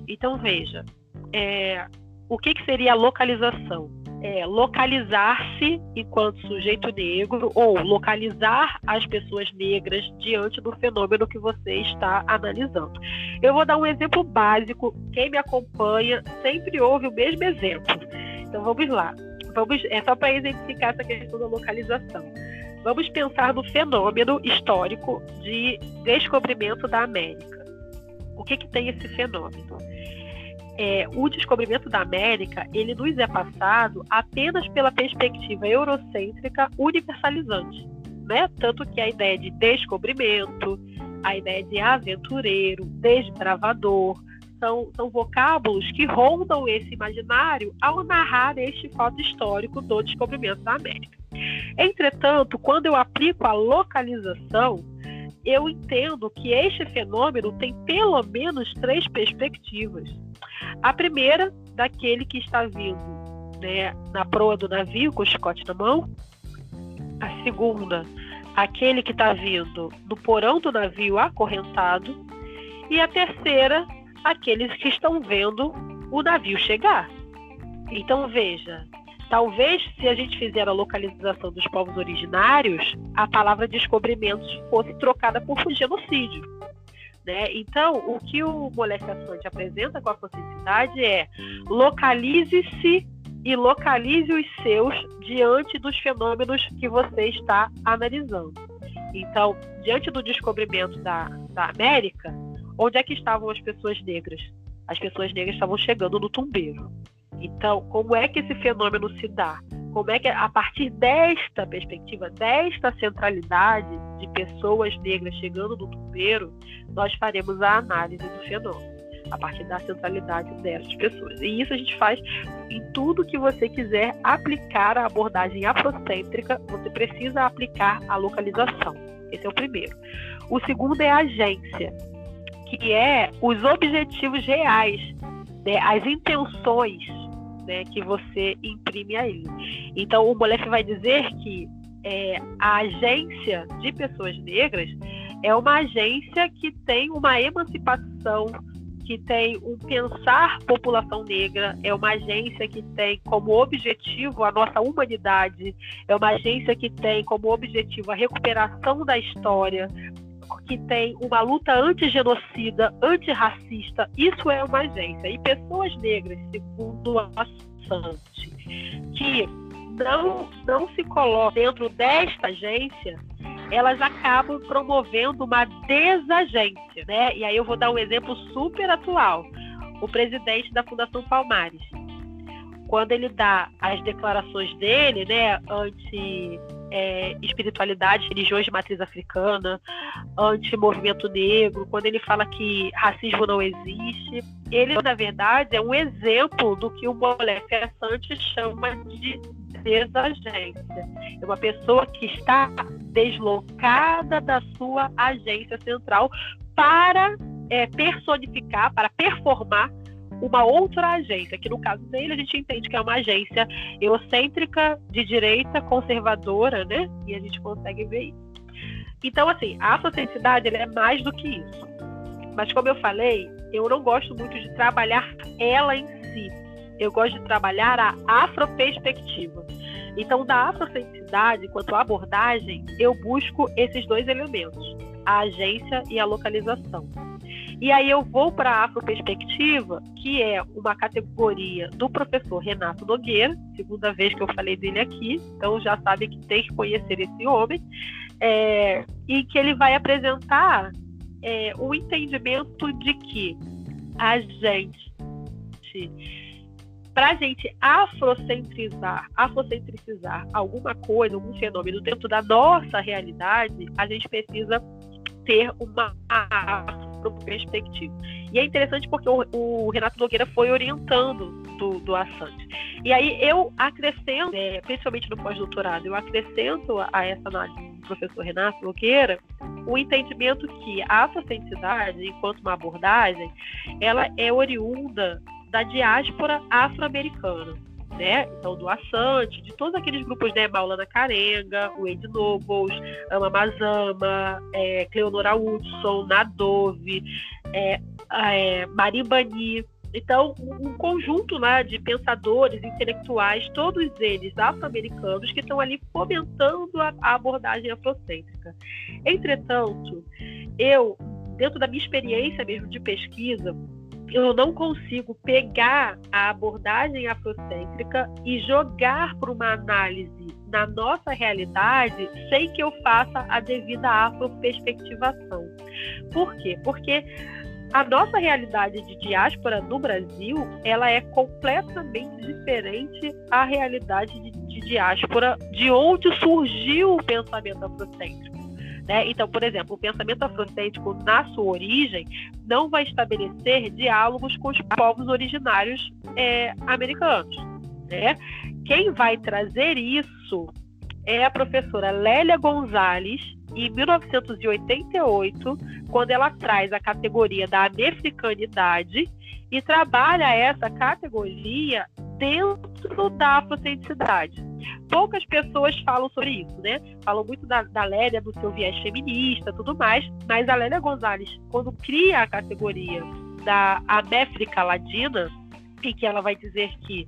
Então, veja, é, o que, que seria a localização? É, localizar-se enquanto sujeito negro ou localizar as pessoas negras diante do fenômeno que você está analisando. Eu vou dar um exemplo básico. Quem me acompanha sempre ouve o mesmo exemplo. Então vamos lá. Vamos, é só para exemplificar essa questão da localização. Vamos pensar no fenômeno histórico de descobrimento da América. O que, que tem esse fenômeno? É, o descobrimento da América ele nos é passado apenas pela perspectiva eurocêntrica universalizante, né? Tanto que a ideia de descobrimento, a ideia de aventureiro, desbravador, são, são vocábulos que rondam esse imaginário ao narrar este fato histórico do descobrimento da América. Entretanto, quando eu aplico a localização, eu entendo que este fenômeno tem pelo menos três perspectivas. A primeira, daquele que está vindo né, na proa do navio com o chicote na mão. A segunda, aquele que está vindo no porão do navio acorrentado. E a terceira, aqueles que estão vendo o navio chegar. Então, veja, talvez se a gente fizer a localização dos povos originários, a palavra descobrimentos fosse trocada por genocídio. Né? Então, o que o molestaçante apresenta com a conscienticidade é localize-se e localize os seus diante dos fenômenos que você está analisando. Então, diante do descobrimento da, da América, onde é que estavam as pessoas negras? As pessoas negras estavam chegando no tumbeiro. Então, como é que esse fenômeno se dá? Como é que, a partir desta perspectiva, desta centralidade de pessoas negras chegando no tumbeiro, nós faremos a análise do fenômeno, a partir da centralidade dessas pessoas. E isso a gente faz em tudo que você quiser aplicar a abordagem afrocêntrica, você precisa aplicar a localização. Esse é o primeiro. O segundo é a agência, que é os objetivos reais, né, as intenções né, que você imprime a ele. Então, o Molef vai dizer que é, a agência de pessoas negras é uma agência que tem uma emancipação, que tem um pensar população negra, é uma agência que tem como objetivo a nossa humanidade, é uma agência que tem como objetivo a recuperação da história, que tem uma luta anti-genocida, antirracista, isso é uma agência. E pessoas negras, segundo a Sante, que não, não se colocam dentro desta agência, elas acabam promovendo uma desagência, né? E aí eu vou dar um exemplo super atual. O presidente da Fundação Palmares, quando ele dá as declarações dele, né, anti é, espiritualidade, religiões de matriz africana, anti-movimento negro, quando ele fala que racismo não existe, ele, na verdade, é um exemplo do que o Molef Assante chama de desagência. É uma pessoa que está deslocada da sua agência central para é, personificar, para performar uma outra agência, que no caso dele a gente entende que é uma agência eurocêntrica, de direita, conservadora, né? E a gente consegue ver isso. Então, assim, a afrocentricidade é mais do que isso. Mas, como eu falei, eu não gosto muito de trabalhar ela em si. Eu gosto de trabalhar a afroperspectiva. Então, da afrocentricidade, quanto à abordagem, eu busco esses dois elementos, a agência e a localização. E aí eu vou para a Afroperspectiva, que é uma categoria do professor Renato Nogueira, segunda vez que eu falei dele aqui, então já sabe que tem que conhecer esse homem, é, e que ele vai apresentar é, o entendimento de que a gente, para a gente afrocentrizar, afrocentricizar alguma coisa, algum fenômeno dentro da nossa realidade, a gente precisa ter uma perspectiva. E é interessante porque o, o Renato Nogueira foi orientando do, do Assante. E aí eu acrescento, é, principalmente no pós-doutorado, eu acrescento a essa análise do professor Renato Nogueira o entendimento que a afrocentricidade, enquanto uma abordagem, ela é oriunda da diáspora afro-americana né? Então, do Assante, de todos aqueles grupos, né? Maulana Carenga, Ed Nobles, Ama Mazama, é, Cleonora Hudson, Nadove, é, é, Marimbani. Então, um conjunto né, de pensadores, intelectuais, todos eles afro-americanos, que estão ali fomentando a, a abordagem afrocêntrica. Entretanto, eu, dentro da minha experiência mesmo de pesquisa, eu não consigo pegar a abordagem afrocêntrica e jogar para uma análise na nossa realidade sem que eu faça a devida afroperspectivação. Por quê? Porque a nossa realidade de diáspora no Brasil, ela é completamente diferente à realidade de, de diáspora de onde surgiu o pensamento afrocêntrico. Né? Então, por exemplo, o pensamento afrocêntrico, na sua origem, não vai estabelecer diálogos com os povos originários é, americanos. Né? Quem vai trazer isso é a professora Lélia Gonzalez, em 1988, quando ela traz a categoria da americanidade e trabalha essa categoria dentro da afrocentricidade. Poucas pessoas falam sobre isso, né? Falam muito da, da Lélia, do seu viés feminista, tudo mais, mas a Lélia Gonzalez, quando cria a categoria da América Ladina, em que ela vai dizer que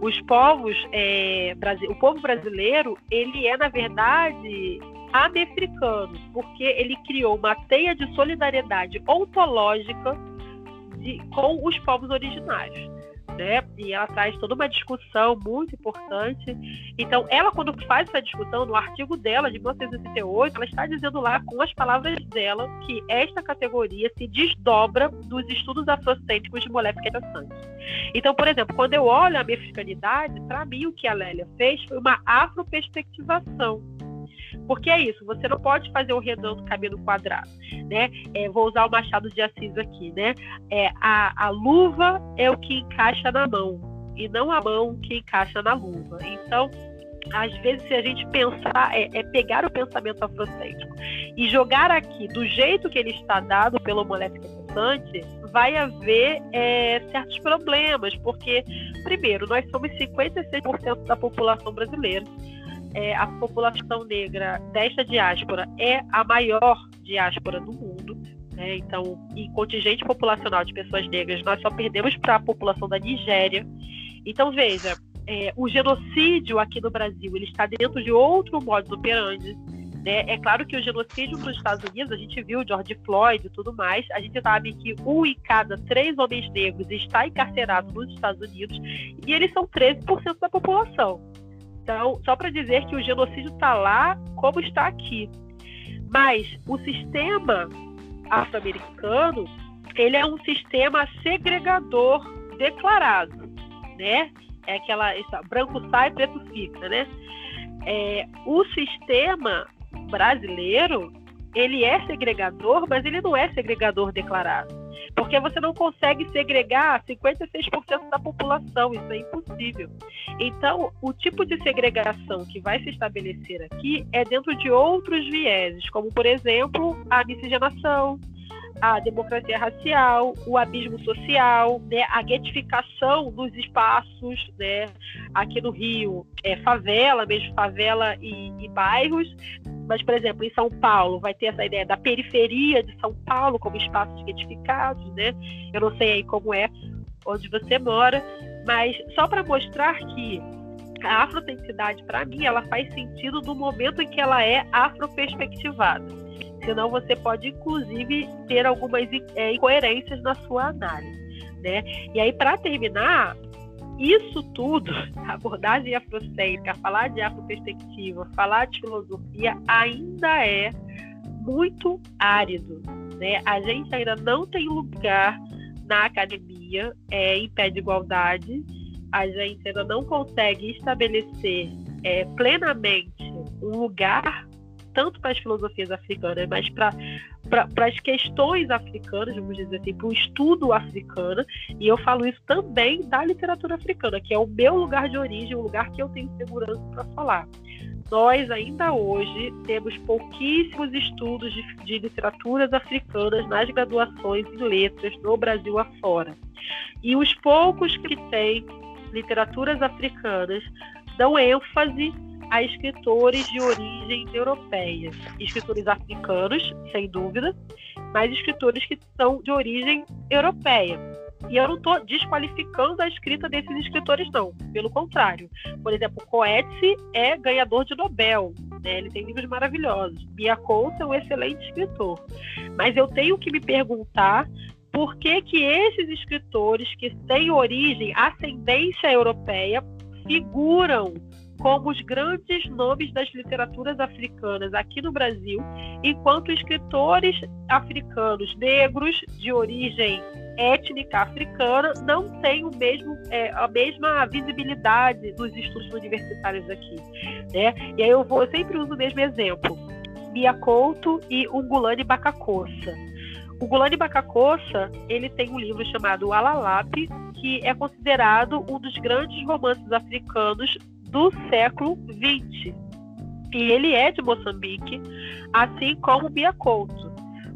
os povos, é, o povo brasileiro, ele é, na verdade, americano, porque ele criou uma teia de solidariedade ontológica de, com os povos originários né? E ela traz toda uma discussão muito importante. Então, ela, quando faz essa discussão, no artigo dela, de 1968, ela está dizendo lá, com as palavras dela, que esta categoria se desdobra dos estudos afrocêntricos de Moléfica Santos. Então, por exemplo, quando eu olho a mexicanidade, para mim o que a Lélia fez foi uma afroperspectivação porque é isso, você não pode fazer o redondo caber no quadrado, né? É, vou usar o Machado de Assis aqui, né? É, a, a luva é o que encaixa na mão e não a mão que encaixa na luva. Então, às vezes, se a gente pensar, é, é, pegar o pensamento afrocêntrico e jogar aqui do jeito que ele está dado pelo Moléfica Pensante, vai haver é, certos problemas, porque, primeiro, nós somos 56% da população brasileira é, a população negra desta diáspora é a maior diáspora do mundo. Né? Então, em contingente populacional de pessoas negras, nós só perdemos para a população da Nigéria. Então, veja, é, o genocídio aqui no Brasil ele está dentro de outro modo operandi. Né? É claro que o genocídio nos Estados Unidos, a gente viu George Floyd e tudo mais, a gente sabe que um em cada três homens negros está encarcerado nos Estados Unidos e eles são 13% da população. Então, só para dizer que o genocídio está lá como está aqui. Mas o sistema afro-americano, ele é um sistema segregador declarado, né? É aquela essa, branco sai, preto fica, né? É, o sistema brasileiro, ele é segregador, mas ele não é segregador declarado. Porque você não consegue segregar 56% da população, isso é impossível. Então, o tipo de segregação que vai se estabelecer aqui é dentro de outros vieses, como, por exemplo, a miscigenação, a democracia racial, o abismo social, né, a guetificação dos espaços, né, aqui no Rio, é, favela, mesmo favela e, e bairros, mas, por exemplo, em São Paulo, vai ter essa ideia da periferia de São Paulo como espaços identificados, né? Eu não sei aí como é onde você mora, mas só para mostrar que a afroautenticidade, para mim, ela faz sentido no momento em que ela é afroperspectivada. Senão você pode, inclusive, ter algumas é, incoerências na sua análise. Né? E aí, para terminar, isso tudo, abordagem afrocêntrica, falar de afroperspectiva, falar de filosofia, ainda é muito árido. Né? A gente ainda não tem lugar na academia é, em pé de igualdade, a gente ainda não consegue estabelecer é, plenamente um lugar tanto para as filosofias africanas, mas para para as questões africanas, vamos dizer assim, para o estudo africano, e eu falo isso também da literatura africana, que é o meu lugar de origem, o lugar que eu tenho segurança para falar. Nós ainda hoje temos pouquíssimos estudos de, de literaturas africanas nas graduações em letras no Brasil afora. E os poucos que têm literaturas africanas dão ênfase a escritores de origem europeia, escritores africanos, sem dúvida, mas escritores que são de origem europeia. E eu não estou desqualificando a escrita desses escritores, não. Pelo contrário. Por exemplo, Coetzee é ganhador de Nobel. Né? Ele tem livros maravilhosos. Bia Couto é um excelente escritor. Mas eu tenho que me perguntar por que, que esses escritores que têm origem, ascendência europeia, figuram como os grandes nomes das literaturas africanas aqui no Brasil, enquanto escritores africanos negros de origem étnica africana não têm o mesmo, é, a mesma visibilidade dos estudos universitários aqui. Né? E aí eu, vou, eu sempre uso o mesmo exemplo. Bia Couto e Ungulani Bacacossa. O Gulani Bacacossa, ele tem um livro chamado Alalape, que é considerado um dos grandes romances africanos do século XX. E ele é de Moçambique, assim como Bia Couto.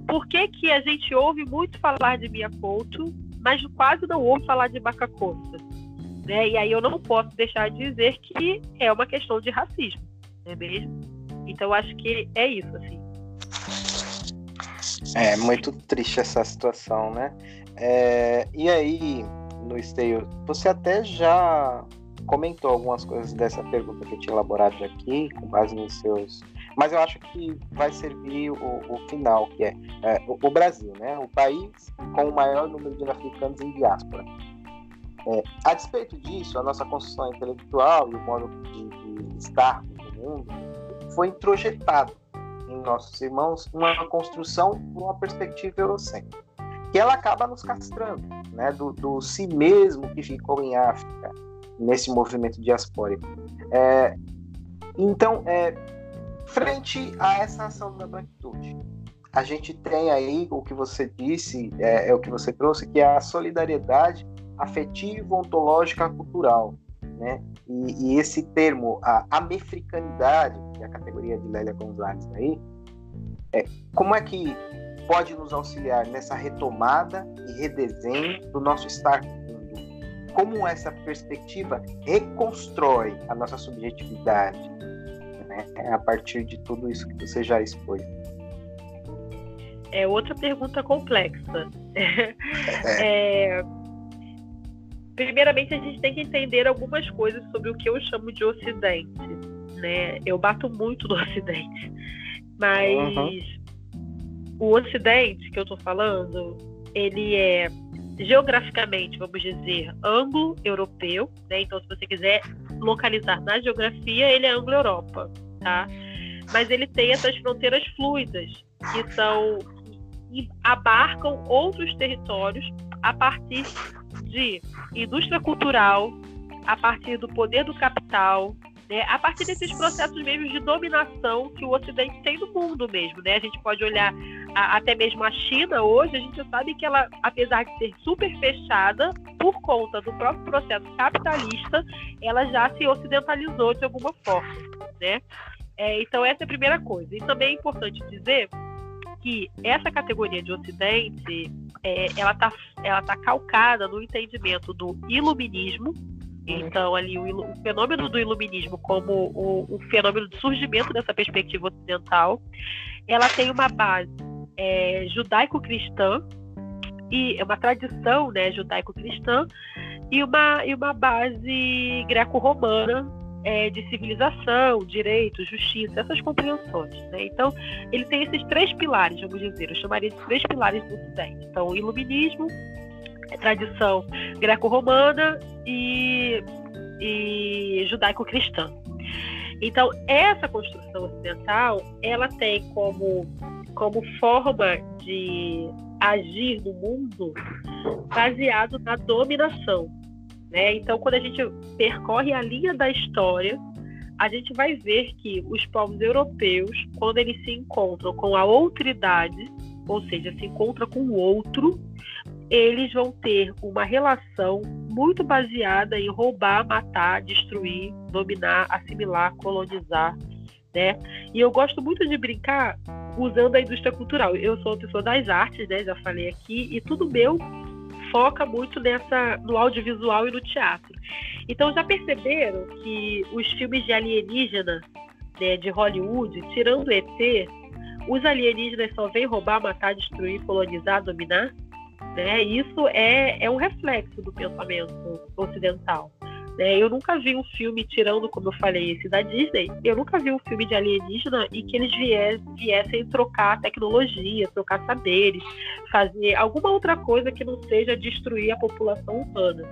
Por que, que a gente ouve muito falar de Bia Couto, mas quase não ouve falar de Bacacossa? Né? E aí eu não posso deixar de dizer que é uma questão de racismo, não é mesmo? Então acho que é isso, assim. É muito triste essa situação, né? É, e aí, no esteio, você até já comentou algumas coisas dessa pergunta que eu tinha elaborado aqui, com base nos seus. Mas eu acho que vai servir o, o final, que é, é o, o, Brasil, né? O país com o maior número de africanos em diáspora. É, a despeito disso, a nossa construção intelectual e o modo de, de estar no mundo foi introjetado em nossos irmãos uma construção com uma perspectiva eurocêntrica, que ela acaba nos castrando, né, do, do si mesmo que ficou em África, nesse movimento diaspórico. É, então, é, frente a essa ação da branquitude, a gente tem aí o que você disse, é, é o que você trouxe, que é a solidariedade afetiva, ontológica, cultural. Né? E, e, esse termo, a americanidade, que é a categoria de Lélia Gonzalez aí, é, como é que pode nos auxiliar nessa retomada e redesenho do nosso estar? Como essa perspectiva reconstrói a nossa subjetividade né? a partir de tudo isso que você já expôs? É outra pergunta complexa. É. é primeiramente a gente tem que entender algumas coisas sobre o que eu chamo de Ocidente, né? Eu bato muito no Ocidente, mas uhum. o Ocidente que eu estou falando, ele é geograficamente, vamos dizer, anglo-europeu, né? Então, se você quiser localizar na geografia, ele é anglo-europa, tá? Mas ele tem essas fronteiras fluidas que são que abarcam outros territórios a partir de indústria cultural, a partir do poder do capital, né, a partir desses processos mesmo de dominação que o Ocidente tem no mundo mesmo. Né? A gente pode olhar a, até mesmo a China hoje, a gente sabe que ela, apesar de ser super fechada, por conta do próprio processo capitalista, ela já se ocidentalizou de alguma forma. Né? É, então, essa é a primeira coisa. E também é importante dizer que essa categoria de Ocidente é, ela está ela tá calcada no entendimento do iluminismo. Então, ali, o, o fenômeno do iluminismo como o, o, fenômeno de surgimento dessa perspectiva ocidental, ela tem uma base é, judaico-cristã, e é uma tradição né, judaico-cristã, e uma, e uma base greco-romana é, de civilização, direito, justiça, essas compreensões. Né? Então, ele tem esses três pilares, vamos dizer, eu chamaria de três pilares do Ocidente. Então, o iluminismo, tradição greco-romana e, e judaico-cristã. Então, essa construção ocidental, ela tem como, como forma de agir no mundo baseado na dominação. Né? Então, quando a gente percorre a linha da história, a gente vai ver que os povos europeus, quando eles se encontram com a outridade, ou seja, se encontram com o outro, eles vão ter uma relação muito baseada em roubar, matar, destruir, dominar, assimilar, colonizar, né? E eu gosto muito de brincar usando a indústria cultural. Eu sou uma pessoa das artes, né? Já falei aqui, e tudo meu foca muito nessa no audiovisual e no teatro. Então já perceberam que os filmes de alienígena né, de Hollywood, tirando ET, os alienígenas só vêm roubar, matar, destruir, colonizar, dominar? Né? Isso é, é um reflexo do pensamento ocidental. Né? Eu nunca vi um filme, tirando, como eu falei, esse da Disney, eu nunca vi um filme de alienígena em que eles viessem, trocar tecnologia, trocar saberes, fazer alguma outra coisa que não seja destruir a população humana.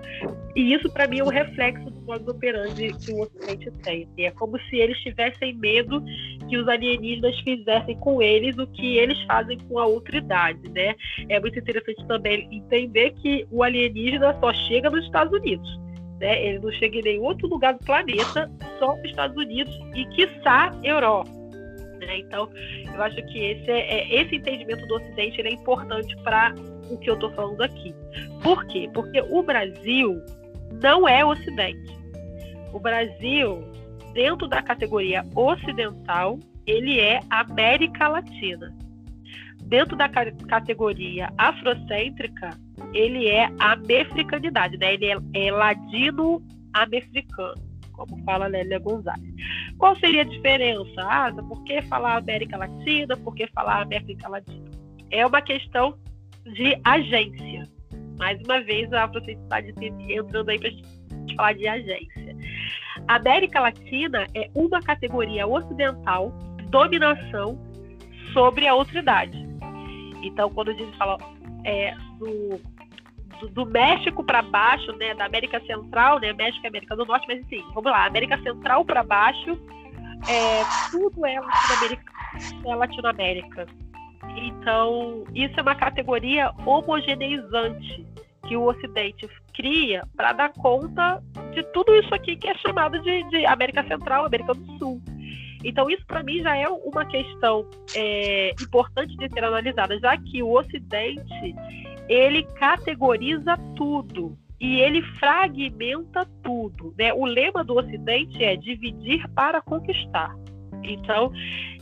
E isso, para mim, é um reflexo do modo operandi que o Ocidente tem. É como se eles tivessem medo que os alienígenas fizessem com eles o que eles fazem com a outra idade, né? É muito interessante também entender que o alienígena só chega nos Estados Unidos né? Ele não chega em nenhum outro lugar do planeta, só nos Estados Unidos e, quiçá, Europa. Né? Então, eu acho que esse, é, é esse entendimento do Ocidente é importante para o que eu estou falando aqui. Por quê? Porque o Brasil não é Ocidente. O Brasil, dentro da categoria ocidental, ele é América Latina. Dentro da categoria afrocêntrica, ele é a mefricanidade, né? Ele é, é ladino-americano, como fala Lélia Gonzalez. Qual seria a diferença? Ah, por que falar América Latina? Por que falar América Latina? É uma questão de agência. Mais uma vez, a afrocentridade entrando aí para a gente falar de agência. A América Latina é uma categoria ocidental de dominação sobre a outridade. Então, quando a gente fala é, do, do, do, México para baixo, né, da América Central, né, México e América do Norte, mas assim, vamos lá, América Central para baixo, é, tudo é Latinoamérica, é Latinoamérica. Então, isso é uma categoria homogeneizante que o Ocidente cria para dar conta de tudo isso aqui que é chamado de, de América Central, América do Sul. Então, isso para mim já é uma questão é, importante de ser analisada, já que o Ocidente ele categoriza tudo e ele fragmenta tudo. Né? O lema do Ocidente é dividir para conquistar. Então,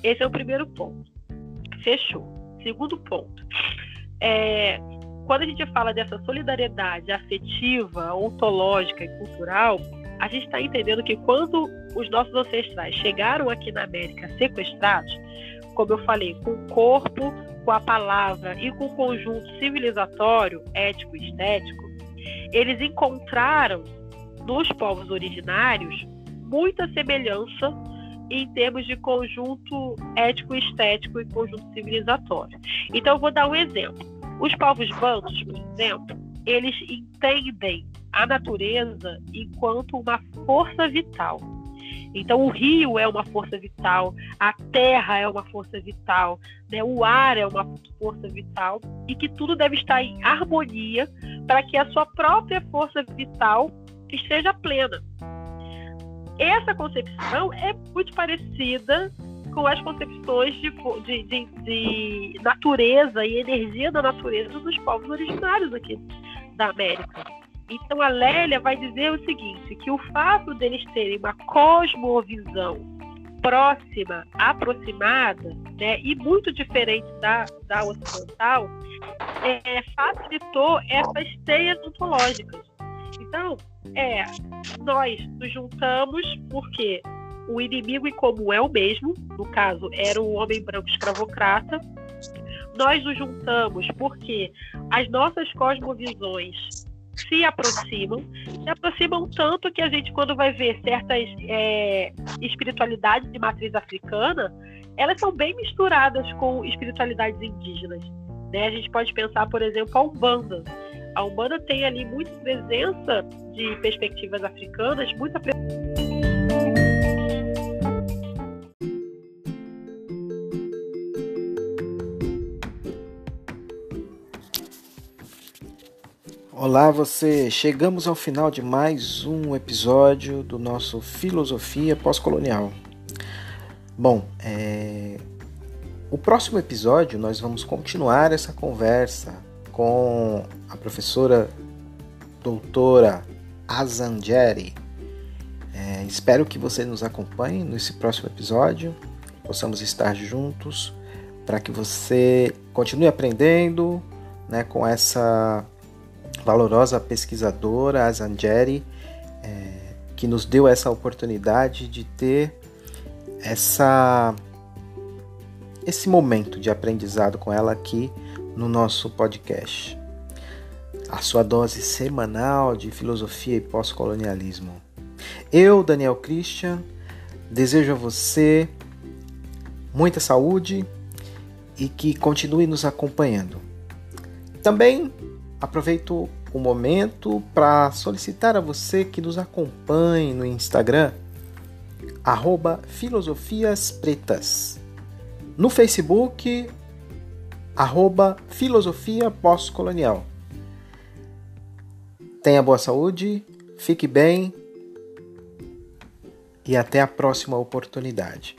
esse é o primeiro ponto. Fechou. Segundo ponto. É, quando a gente fala dessa solidariedade afetiva, ontológica e cultural, a gente está entendendo que quando os nossos ancestrais chegaram aqui na América sequestrados, como eu falei, com o corpo, com a palavra e com o conjunto civilizatório, ético e estético, eles encontraram nos povos originários muita semelhança em termos de conjunto ético, estético e conjunto civilizatório. Então, eu vou dar um exemplo. Os povos bantos, por exemplo, eles entendem a natureza enquanto uma força vital. Então, o rio é uma força vital, a terra é uma força vital, né? o ar é uma força vital, e que tudo deve estar em harmonia para que a sua própria força vital esteja plena. Essa concepção é muito parecida com as concepções de, de, de, de natureza e energia da natureza dos povos originários aqui da América. Então a Lélia vai dizer o seguinte, que o fato deles terem uma cosmovisão próxima, aproximada, né, e muito diferente da, da ocidental, é, facilitou essas teias ontológicas. Então, é, nós nos juntamos porque o inimigo em comum é o mesmo, no caso, era o homem branco escravocrata. Nós nos juntamos porque as nossas cosmovisões se aproximam, se aproximam tanto que a gente, quando vai ver certas é, espiritualidades de matriz africana, elas são bem misturadas com espiritualidades indígenas. Né? A gente pode pensar, por exemplo, a Umbanda. A Umbanda tem ali muita presença de perspectivas africanas, muita presença Olá você, chegamos ao final de mais um episódio do nosso Filosofia Pós-Colonial. Bom, é... o próximo episódio nós vamos continuar essa conversa com a professora doutora Azangeri. É, espero que você nos acompanhe nesse próximo episódio, possamos estar juntos para que você continue aprendendo né, com essa valorosa pesquisadora, a Zangeri, é, que nos deu essa oportunidade de ter essa esse momento de aprendizado com ela aqui no nosso podcast. A sua dose semanal de filosofia e pós-colonialismo. Eu, Daniel Christian, desejo a você muita saúde e que continue nos acompanhando. Também Aproveito o momento para solicitar a você que nos acompanhe no Instagram, arroba Filosofias Pretas. No Facebook, arroba Filosofia Pós-Colonial. Tenha boa saúde, fique bem e até a próxima oportunidade.